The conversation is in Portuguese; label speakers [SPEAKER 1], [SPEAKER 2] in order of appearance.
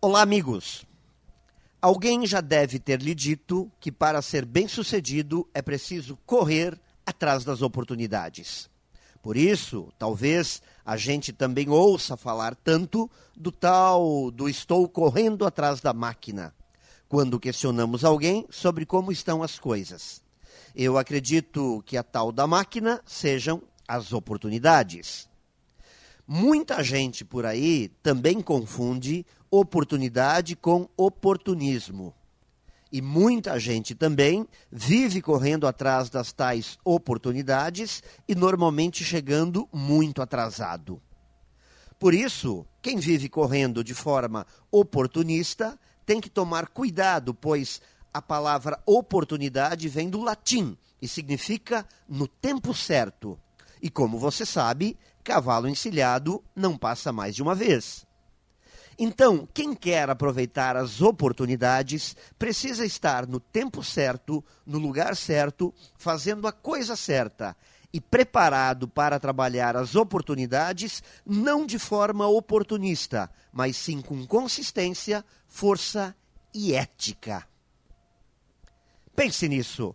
[SPEAKER 1] Olá, amigos. Alguém já deve ter lhe dito que para ser bem-sucedido é preciso correr atrás das oportunidades. Por isso, talvez a gente também ouça falar tanto do tal do estou correndo atrás da máquina, quando questionamos alguém sobre como estão as coisas. Eu acredito que a tal da máquina sejam as oportunidades. Muita gente por aí também confunde oportunidade com oportunismo. E muita gente também vive correndo atrás das tais oportunidades e normalmente chegando muito atrasado. Por isso, quem vive correndo de forma oportunista tem que tomar cuidado, pois a palavra oportunidade vem do latim e significa no tempo certo. E como você sabe, cavalo encilhado não passa mais de uma vez. Então, quem quer aproveitar as oportunidades precisa estar no tempo certo, no lugar certo, fazendo a coisa certa e preparado para trabalhar as oportunidades não de forma oportunista, mas sim com consistência, força e ética. Pense nisso